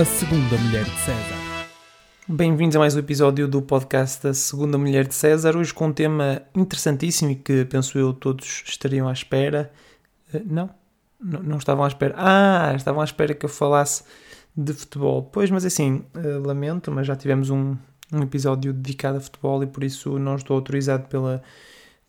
A Segunda Mulher de César. Bem-vindos a mais um episódio do podcast da Segunda Mulher de César, hoje com um tema interessantíssimo e que penso eu todos estariam à espera. Uh, não? não? Estavam à espera. Ah, estavam à espera que eu falasse de futebol. Pois, mas assim, uh, lamento, mas já tivemos um, um episódio dedicado a futebol e por isso não estou autorizado pela,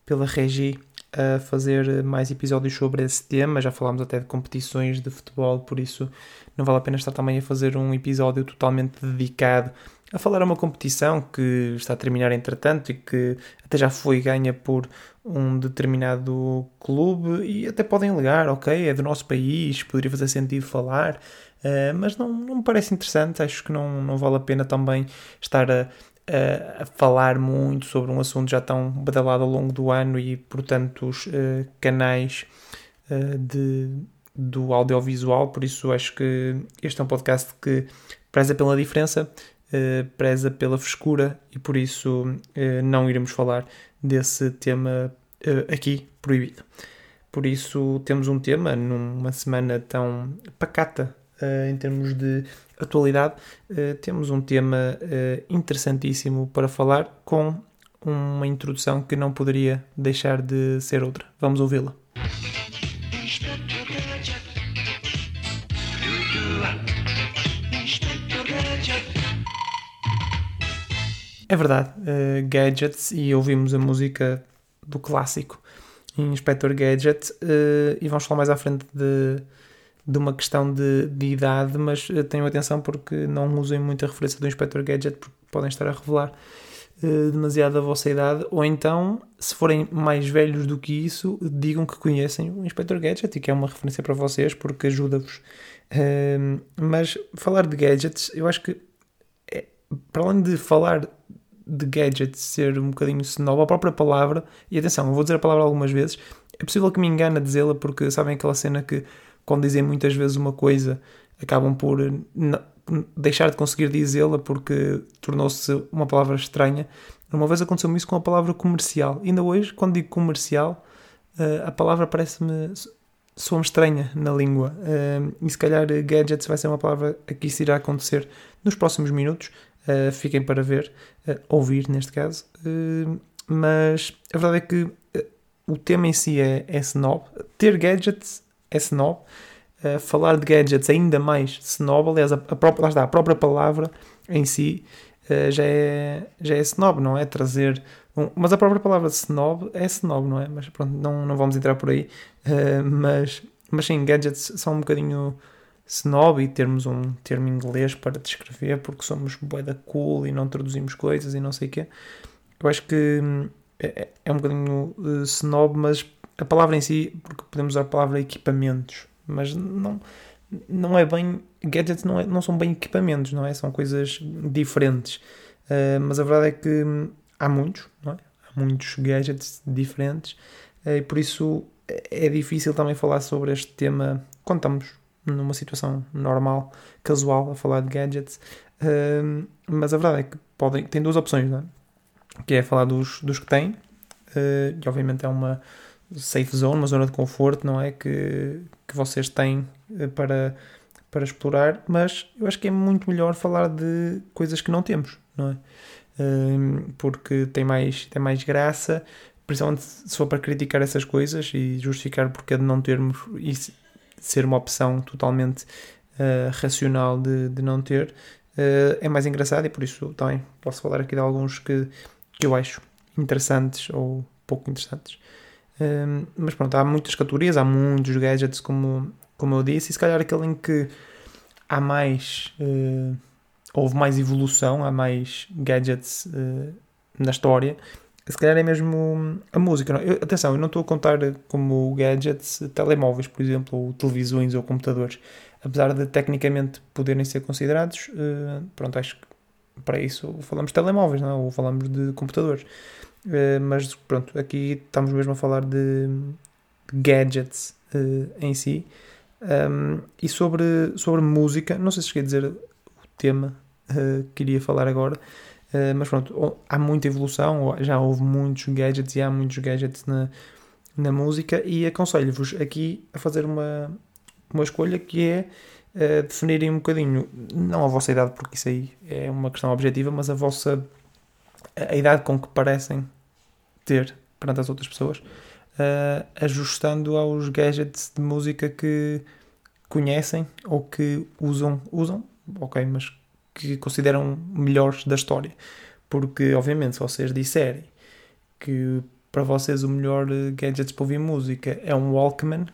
pela Regi a fazer mais episódios sobre esse tema. Já falámos até de competições de futebol, por isso não vale a pena estar também a fazer um episódio totalmente dedicado a falar a uma competição que está a terminar entretanto e que até já foi ganha por um determinado clube e até podem ligar, ok, é do nosso país, poderia fazer sentido falar, uh, mas não, não me parece interessante, acho que não, não vale a pena também estar a, a, falar muito sobre um assunto já tão badalado ao longo do ano e por tantos uh, canais uh, de, do audiovisual, por isso acho que este é um podcast que preza pela diferença, uh, preza pela frescura e por isso não iremos falar desse tema aqui proibido. Por isso temos um tema numa semana tão pacata em termos de atualidade, temos um tema interessantíssimo para falar com uma introdução que não poderia deixar de ser outra. Vamos ouvi-la. É verdade, uh, Gadgets, e ouvimos a música do clássico Inspector Gadget, uh, e vamos falar mais à frente de, de uma questão de, de idade, mas uh, tenham atenção porque não usem muita referência do Inspector Gadget, porque podem estar a revelar uh, demasiado a vossa idade, ou então, se forem mais velhos do que isso, digam que conhecem o Inspector Gadget e que é uma referência para vocês, porque ajuda-vos. mas falar de gadgets, eu acho que, é, para além de falar de gadget ser um bocadinho snob, a própria palavra, e atenção, eu vou dizer a palavra algumas vezes, é possível que me engane a dizê-la porque sabem aquela cena que quando dizem muitas vezes uma coisa acabam por deixar de conseguir dizê-la porque tornou-se uma palavra estranha. Uma vez aconteceu-me isso com a palavra comercial. Ainda hoje, quando digo comercial, eh, a palavra parece-me soa estranha na língua. Eh, e se calhar gadgets vai ser uma palavra que isso irá acontecer nos próximos minutos. Uh, fiquem para ver, ouvir neste caso. Mas a verdade é que o tema em si é, é snob. Ter gadgets é snob. falar de gadgets ainda mais snob. Aliás, a, a, própria, lá está, a própria palavra em si já, é, já é snob, não é? Trazer. Um, mas a própria palavra snob é snob, não é? Mas pronto, não, não vamos entrar por aí. mas, mas sim, gadgets são um bocadinho snob e termos um termo inglês para descrever porque somos boeda cool e não traduzimos coisas e não sei o quê. Eu acho que hum, é, é, é um bocadinho uh, snob, mas a palavra em si, porque podemos usar a palavra equipamentos, mas não, não é bem. Gadgets não, é, não são bem equipamentos, não é? São coisas diferentes. Uh, mas a verdade é que há muitos, não é? Há muitos gadgets diferentes uh, e por isso é difícil também falar sobre este tema quando estamos numa situação normal, casual, a falar de gadgets. Uh, mas a verdade é que podem, tem duas opções, não é? que é falar dos, dos que têm, uh, e obviamente é uma safe zone, uma zona de conforto, não é? Que, que vocês têm uh, para, para explorar, mas eu acho que é muito melhor falar de coisas que não temos, não é? porque tem mais, tem mais graça, principalmente se for para criticar essas coisas e justificar porque é de não termos ser uma opção totalmente uh, racional de, de não ter, uh, é mais engraçado e por isso também posso falar aqui de alguns que, que eu acho interessantes ou pouco interessantes. Uh, mas pronto, há muitas categorias, há muitos gadgets, como, como eu disse, e se calhar aquele em que há mais. houve mais evolução, há mais gadgets na história se calhar é mesmo a música. Eu, atenção, eu não estou a contar como gadgets telemóveis, por exemplo, ou televisões ou computadores. Apesar de tecnicamente poderem ser considerados, uh, pronto, acho que para isso falamos de telemóveis, não? É? ou falamos de computadores. Uh, mas pronto, aqui estamos mesmo a falar de, gadgets uh, em si. Um, e sobre, sobre música, não sei se cheguei a dizer o tema que iria falar agora. Eh, mas pronto, há muita evolução, já houve muitos gadgets e há muitos gadgets na, na música e aconselho-vos aqui a fazer uma, uma escolha que é uh, definirem um bocadinho, não a vossa idade, porque isso aí é uma questão objetiva, mas a vossa a idade com que parecem ter perante as outras pessoas, uh, ajustando aos gadgets de música que conhecem ou que usam, usam, ok, mas que consideram melhores da história. Porque, obviamente, se vocês disserem que para vocês o melhor gadget para ouvir música é um Walkman,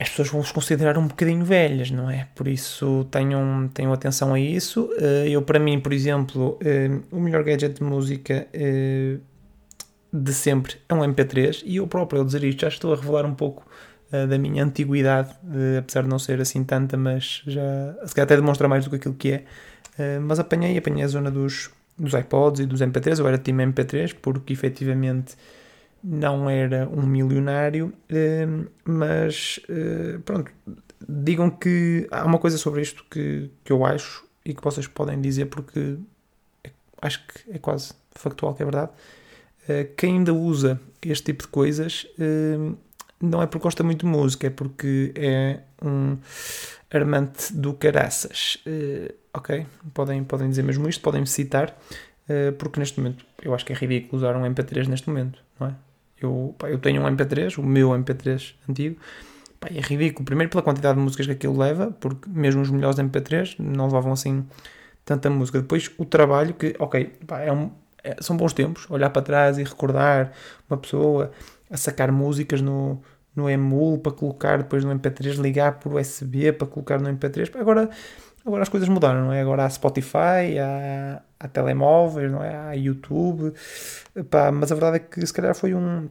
as pessoas vão vos considerar um bocadinho velhas, não é? Por isso tenham, tenham atenção a isso. Eh, eu, para mim, por exemplo, eh, o melhor gadget de música eh, de sempre é um MP3 e eu próprio, ao dizer isto, já estou a revelar um pouco da minha antiguidade, apesar de não ser assim tanta, mas já se calhar até demonstra mais do que aquilo que é. mas apanhei, apanhei a zona dos, dos iPods e dos MP3, eu era time MP3 porque efetivamente não era um milionário, ehm, mas eh, pronto, digam que há uma coisa sobre isto que, que eu acho e que vocês podem dizer porque é, acho que é quase factual que é verdade. Eh, quem ainda usa este tipo de coisas não é porque gosta muito de música, é porque é um armante do caraças. Eh, ok? Podem, podem dizer mesmo isto, podem me citar, porque neste momento eu acho que é ridículo usar um MP3 neste momento, não é? Eu, pá, eu tenho um MP3, o meu MP3 antigo, pá, é ridículo. Primeiro pela quantidade de músicas que aquilo leva, porque mesmo os melhores MP3 não levavam assim tanta música. Depois o trabalho, que, ok, pá, é um, é, são bons tempos, olhar para trás e recordar uma pessoa a sacar músicas no, no emul para colocar depois no MP3, ligar por USB para colocar no MP3. Agora, agora as coisas mudaram, não é? Agora há Spotify, há, há telemóveis, não é? Há YouTube, Pá, mas a verdade é que se calhar foi um,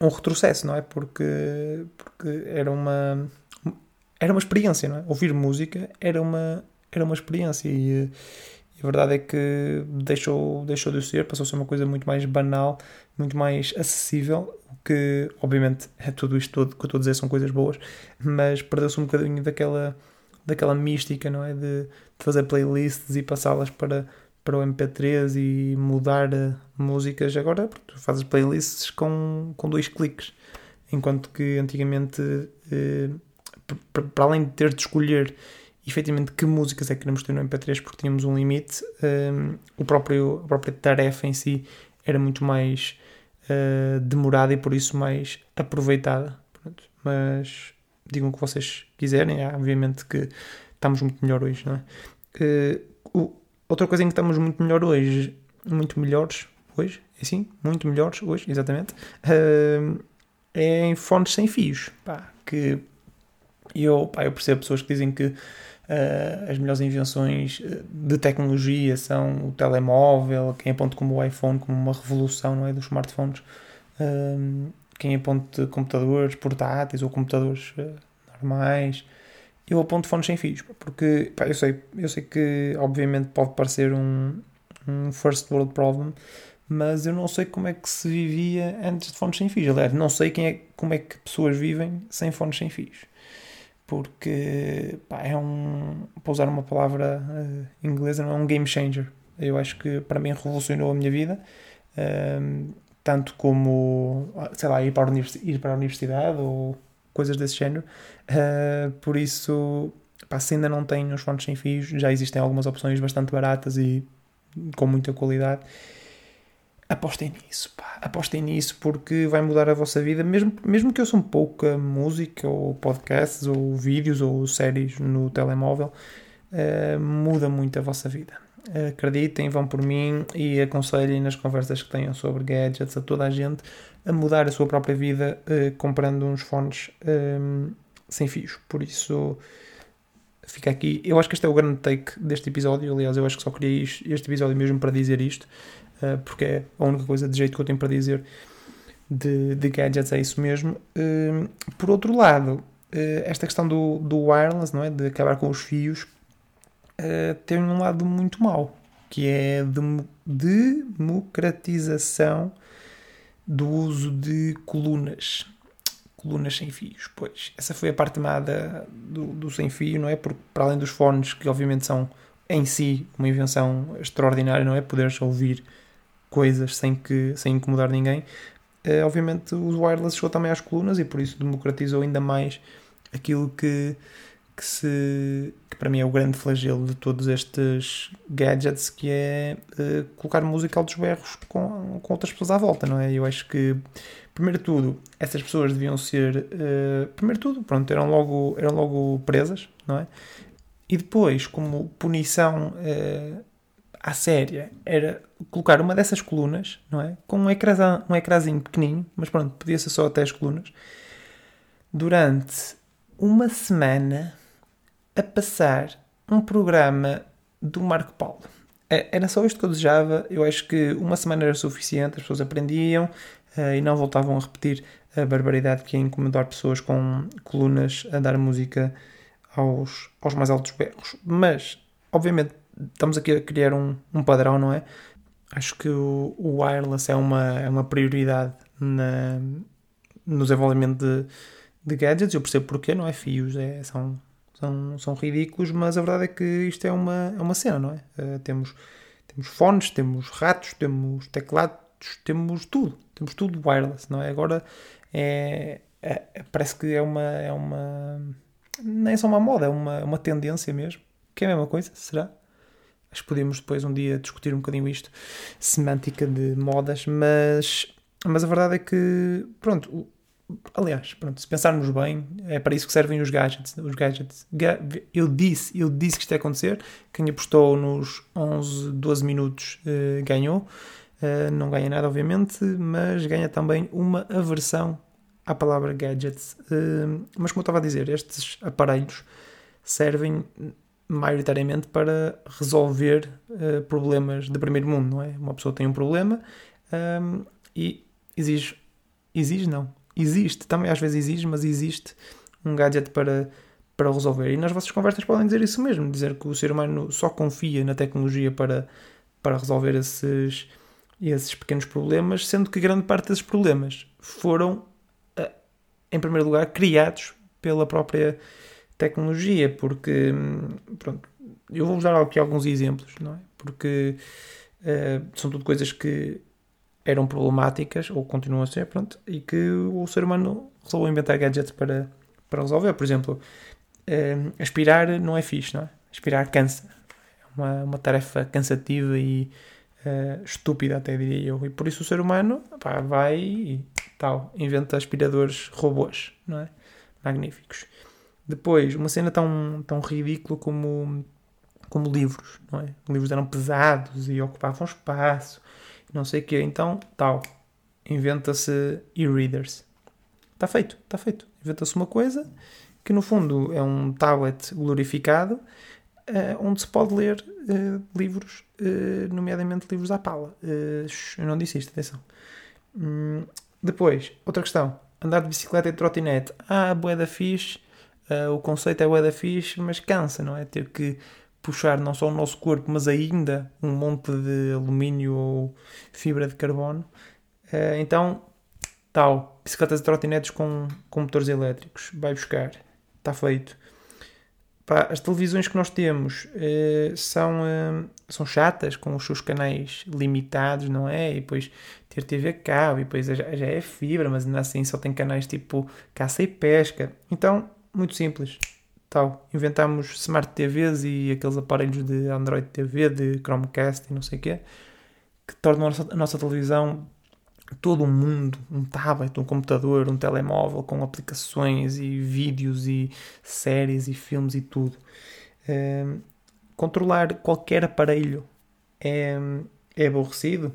um retrocesso, não é? Porque, porque era uma era uma experiência, não é? Ouvir música era uma era uma experiência e, e a verdade é que deixou deixou de ser, passou a ser uma coisa muito mais banal, muito mais acessível, que obviamente é tudo isto todo que eu estou a dizer são coisas boas, mas perdeu-se um bocadinho daquela daquela mística, não é? De, de fazer playlists e passá-las para para o MP3 e mudar eh, músicas. Agora tu fazes playlists com, com dois cliques. Enquanto que antigamente, eh, para além de ter de escolher efetivamente que músicas é que queremos ter no MP3 porque tínhamos um limite, eh, o próprio, a própria tarefa em si era muito mais uh, demorada e por isso mais aproveitada. Pronto. Mas digam o que vocês quiserem, é, obviamente que estamos muito melhor hoje, não é? Uh, o, Outra coisa em que estamos muito melhor hoje, muito melhores hoje, assim, muito melhores hoje, exatamente, uh, é em fones sem fios, pá, que eu, pá, eu percebo pessoas que dizem que uh, as melhores invenções de tecnologia são o telemóvel, quem aponta como o iPhone como uma revolução, não é, dos smartphones, uh, quem aponta computadores portáteis ou computadores normais, eu aponto fones sem fios, porque pá, eu, sei, eu sei que obviamente pode parecer um, um first world problem, mas eu não sei como é que se vivia antes de fones sem fios. Aliás, não sei quem é, como é que pessoas vivem sem fones sem fios. Porque pá, é um. Para usar uma palavra uh, inglesa, não é um game changer. Eu acho que para mim revolucionou a minha vida. Uh, tanto como, sei lá, ir para, a ir para a universidade ou coisas desse género. Uh, por isso, pá, se ainda não têm os fones sem fios, já existem algumas opções bastante baratas e com muita qualidade. Apostem nisso, pá. apostem nisso porque vai mudar a vossa vida, mesmo, mesmo que eu sou pouca música ou podcasts ou vídeos ou séries no telemóvel, uh, muda muito a vossa vida. Acreditem, vão por mim e aconselhem nas conversas que tenham sobre gadgets a toda a gente a mudar a sua própria vida uh, comprando uns fones ehm, sem fios. Por isso, fica aqui. Eu acho que este é o grande take deste episódio. Aliás, eu acho que só queria este episódio mesmo para dizer isto, uh, porque é a única coisa de jeito que eu tenho para dizer de, de gadgets, é isso mesmo. Uh, por outro lado, uh, esta questão do, do wireless, não é? de acabar com os fios, tem um lado muito mau, que é a democratização do uso de colunas. Colunas sem fios, pois. Essa foi a parte amada do, do sem fio, não é? Porque, para além dos fones, que obviamente são em si uma invenção extraordinária, não é? Poderes ouvir coisas sem, que, sem incomodar ninguém. Uh, obviamente, os wireless chegou também às colunas e por isso democratizou ainda mais aquilo que, que se que para mim é o grande flagelo de todos estes gadgets que é uh, colocar música altos berros com, com outras pessoas à volta, não é? Eu acho que primeiro de tudo essas pessoas deviam ser uh, primeiro de tudo, pronto, eram logo, eram logo presas, não é? E depois, como punição uh, à séria, era colocar uma dessas colunas, não é? Com um, ecrã, um ecrãzinho pequenino, mas pronto, podia ser só até as colunas, durante uma semana a passar um programa do Marco Paulo. É, era só isto que eu desejava. Eu acho que uma semana era suficiente, as pessoas aprendiam uh, e não voltavam a repetir a barbaridade que é incomodar pessoas com colunas a dar música aos, aos mais altos berros. Mas, obviamente, estamos aqui a criar um, um padrão, não é? Acho que o, o wireless é uma, é uma prioridade na, no desenvolvimento de, de gadgets. Eu percebo porquê, não é? Fios é, são, são, são ridículos, mas a verdade é que isto é uma, é uma cena, não é? Uh, temos, temos fones, temos ratos, temos teclados, temos tudo. Temos tudo wireless, não é? Agora é, é, parece que é uma, é uma. Nem é só uma moda, é uma, uma tendência mesmo. Que é a mesma coisa, será? Acho que podemos depois um dia discutir um bocadinho isto, semântica de modas, mas, mas a verdade é que, pronto, Aliás, pronto, se pensarmos bem, é para isso que servem os gadgets. Os gadgets. Eu disse, eu disse que isto ia acontecer. Quem apostou nos 11, 12 minutos uh, ganhou. Uh, não ganha nada, obviamente, mas ganha também uma aversão à palavra gadgets. Uh, mas como eu estava a dizer, estes aparelhos servem maioritariamente para resolver problemas de primeiro mundo, não é? Uma pessoa tem um problema e exige, exige não, existe, também às vezes exige, mas existe um gadget para, para resolver. E nas vossas conversas podem dizer isso mesmo, dizer que o ser humano só confia na tecnologia para, para resolver esses, esses pequenos problemas, sendo que grande parte desses problemas foram, eh, em primeiro lugar, criados pela própria tecnologia, porque, pronto, eu vou-vos dar aqui alguns exemplos, não é? Porque uh, são tudo coisas que eram problemáticas, ou continuam a ser, pronto, e que o ser humano resolveu inventar gadgets para, para resolver. Por exemplo, eh, aspirar não é fixe, não é? Aspirar cansa. É uma, uma tarefa cansativa e uh, estúpida, até diria eu. E por isso o ser humano pá, vai e tal, inventa aspiradores robôs, não é? Magníficos. Depois, uma cena tão, tão ridícula como, como livros, não é? Os livros eram pesados e ocupavam espaço não sei o quê. Então, tal, inventa-se e-readers. Está feito, está feito. Inventa-se uma coisa que no fundo é um tablet glorificado uh, onde se pode ler uh, livros, uh, nomeadamente livros à pala. eu não disse isto, atenção. Hum, depois, outra questão. Andar de bicicleta e de trotinete. Ah, boeda fixe. o conceito é boeda fixe, mas cansa, não é? Ter que puxar não só o nosso corpo, mas ainda um monte de alumínio ou fibra de carbono. Uh, então, tal, bicicletas e trotinetes com, com motores elétricos, vai buscar, está feito. Pá, as televisões que nós temos uh, são, uh, são chatas, com os seus canais limitados, não é? E depois ter TV a cabo, e depois já, já é fibra, mas ainda assim só tem canais tipo caça e pesca. Então, muito simples tal. Inventámos Smart TVs e aqueles aparelhos de Android TV, de Chromecast e não sei o quê, que tornam a nossa, a nossa televisão todo um mundo, um tablet, um computador, um telemóvel com aplicações e vídeos e séries e filmes e tudo. Uh, controlar qualquer aparelho é, é aborrecido?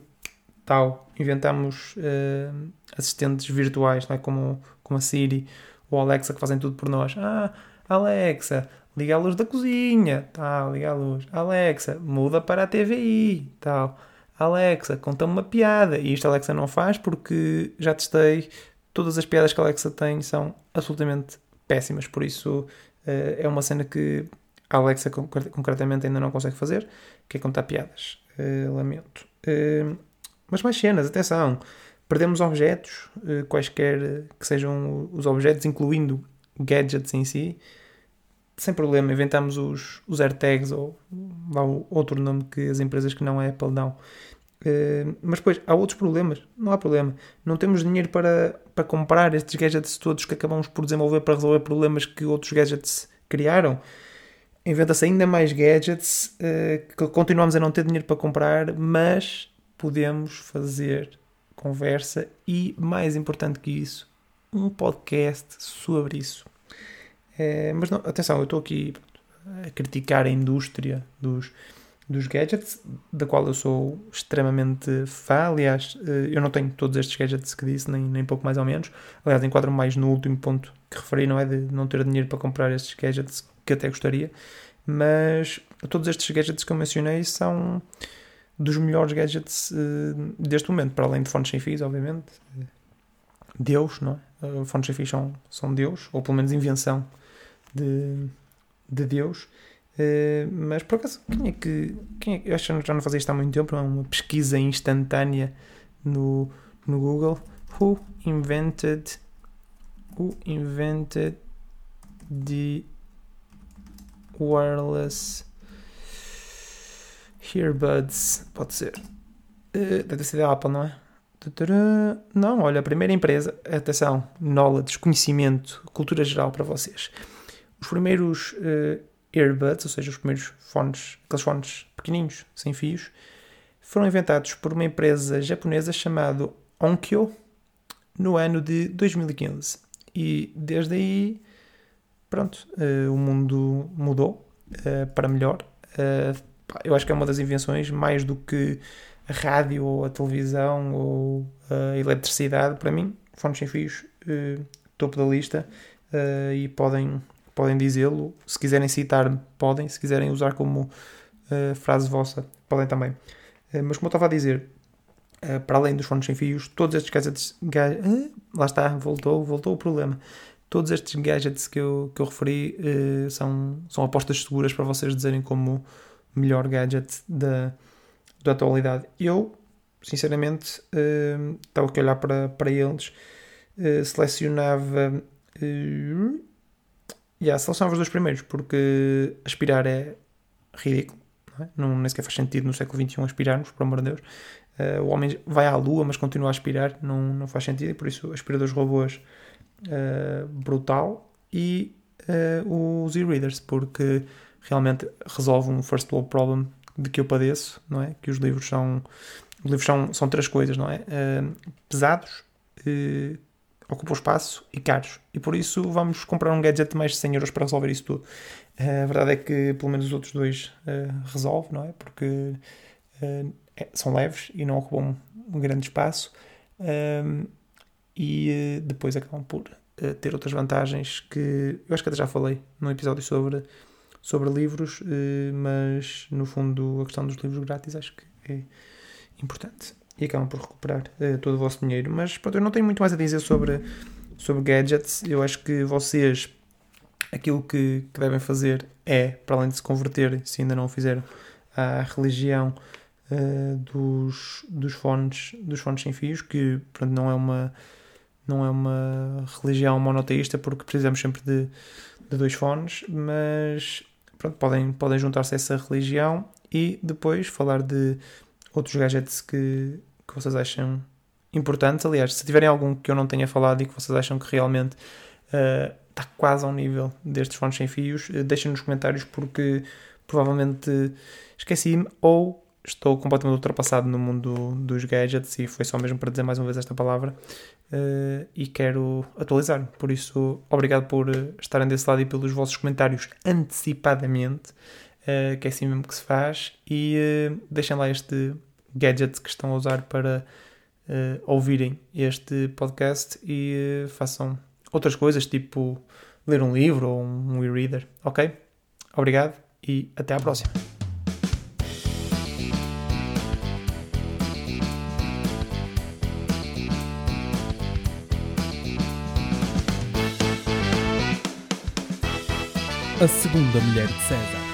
Tal. Inventamos uh, assistentes virtuais, não é? como, como a Siri ou Alexa que fazem tudo por nós. Ah, Alexa, liga a luz da cozinha, tal, liga a luz. Alexa, muda para a TVI, tal. Alexa, conta-me uma piada. E isto a Alexa não faz porque já testei, todas as piadas que a Alexa tem são absolutamente péssimas, por isso uh, é uma cena que a Alexa concretamente ainda não consegue fazer, que é contar piadas. Uh, lamento. Uh, mas mais cenas, atenção. Perdemos objetos, quaisquer que sejam os objetos, incluindo gadgets em si, sem problema, inventamos os, os AirTags ou o outro nome que as empresas que não é Apple dão. Uh, mas depois há outros problemas, não há problema. Não temos dinheiro para, para comprar estes gadgets todos que acabamos por desenvolver para resolver problemas que outros gadgets criaram, inventa-se ainda mais gadgets uh, que continuamos a não ter dinheiro para comprar, mas podemos fazer conversa e, mais importante que isso, um podcast sobre isso. É, mas não, atenção, eu estou aqui a criticar a indústria dos, dos gadgets, da qual eu sou extremamente fã. Aliás, eh, eu não tenho todos estes gadgets que disse, nem, nem pouco mais ou menos. Aliás, enquadro-me mais no último ponto que referi, não é? De não ter dinheiro para comprar estes gadgets, que até gostaria. Mas todos estes gadgets que eu mencionei são dos melhores gadgets uh, deste momento, para além de fones sem fios, obviamente. Deus, não é? Uh, fones sem fios são, são Deus, ou pelo menos invenção de, de Deus. Uh, mas por acaso, quem é que. Quem é, eu acho que já não fazia isto há muito tempo, é uma pesquisa instantânea no, no Google. Who invented. Who invented the wireless earbuds? Pode ser. Uh, deve ser da Apple, não é? Não, olha, a primeira empresa, atenção, knowledge, conhecimento, cultura geral para vocês. Os primeiros uh, earbuds, ou seja, os primeiros fones, aqueles fones pequenininhos, sem fios, foram inventados por uma empresa japonesa chamada Onkyo no ano de 2015. E desde aí, pronto, uh, o mundo mudou uh, para melhor. Uh, eu acho que é uma das invenções, mais do que a rádio ou a televisão ou a eletricidade, para mim, fones sem fios, topo da lista e podem podem dizê-lo. Se quiserem citar, podem. Se quiserem usar como uh, frase vossa, podem também. Uh, mas como eu estava a dizer, uh, para além dos fones sem fios, todos estes gadgets. Ga lá está, voltou, voltou o problema. Todos estes gadgets que eu, que eu referi são, são apostas seguras para vocês dizerem como melhor gadget da, da atualidade. Eu, sinceramente, estava a olhar para, para eles, selecionava Yeah, selecionava os dois primeiros, porque aspirar é ridículo. Não, é? não nem sequer faz sentido no século XXI aspirarmos, por amor de Deus. Uh, o homem vai à lua, mas continua a aspirar, não, não faz sentido, e por isso aspiradores robôs uh, brutal. E uh, os e-readers, porque realmente resolve um first world problem de que eu padeço, não é? Que os livros são. Os livros são, são três coisas, não é? pesados, ocupam espaço e caros. E por isso vamos comprar um gadget de mais de 100 euros para resolver isso tudo. Uh, a verdade é que pelo menos os outros dois uh, resolve, não é? Porque uh, são leves e não ocupam um grande espaço. e depois acabam por ter outras vantagens que eu acho que até já falei num episódio sobre, sobre livros, mas no fundo a questão dos livros grátis acho que é importante e acabam por recuperar uh, todo o vosso dinheiro. Mas pronto, eu não tenho muito mais a dizer sobre, sobre gadgets. Eu acho que vocês, aquilo que, que devem fazer é, para além de se converterem, se ainda não o fizeram, à religião uh, dos, dos, fones, dos fones sem fios, que pronto, não é uma não é uma religião monoteísta porque precisamos sempre de, de dois fones, mas pronto, podem, podem juntar-se a essa religião e depois falar de outros gadgets que, que vocês acham importantes. Aliás, se tiverem algum que eu não tenha falado e que vocês acham que realmente uh, está quase ao nível destes fones sem fios, uh, deixem nos comentários porque provavelmente esqueci-me ou estou completamente ultrapassado no mundo dos gadgets e foi só mesmo para dizer mais uma vez esta palavra uh, e quero atualizar. Por isso, obrigado por estarem desse lado e pelos vossos comentários antecipadamente uh, que é assim mesmo que se faz, e uh, deixem lá este gadget que estão a usar para uh, ouvirem este podcast e façam outras coisas, tipo ler um livro ou um e-reader, ok? Obrigado e até à próxima. A segunda mulher de César.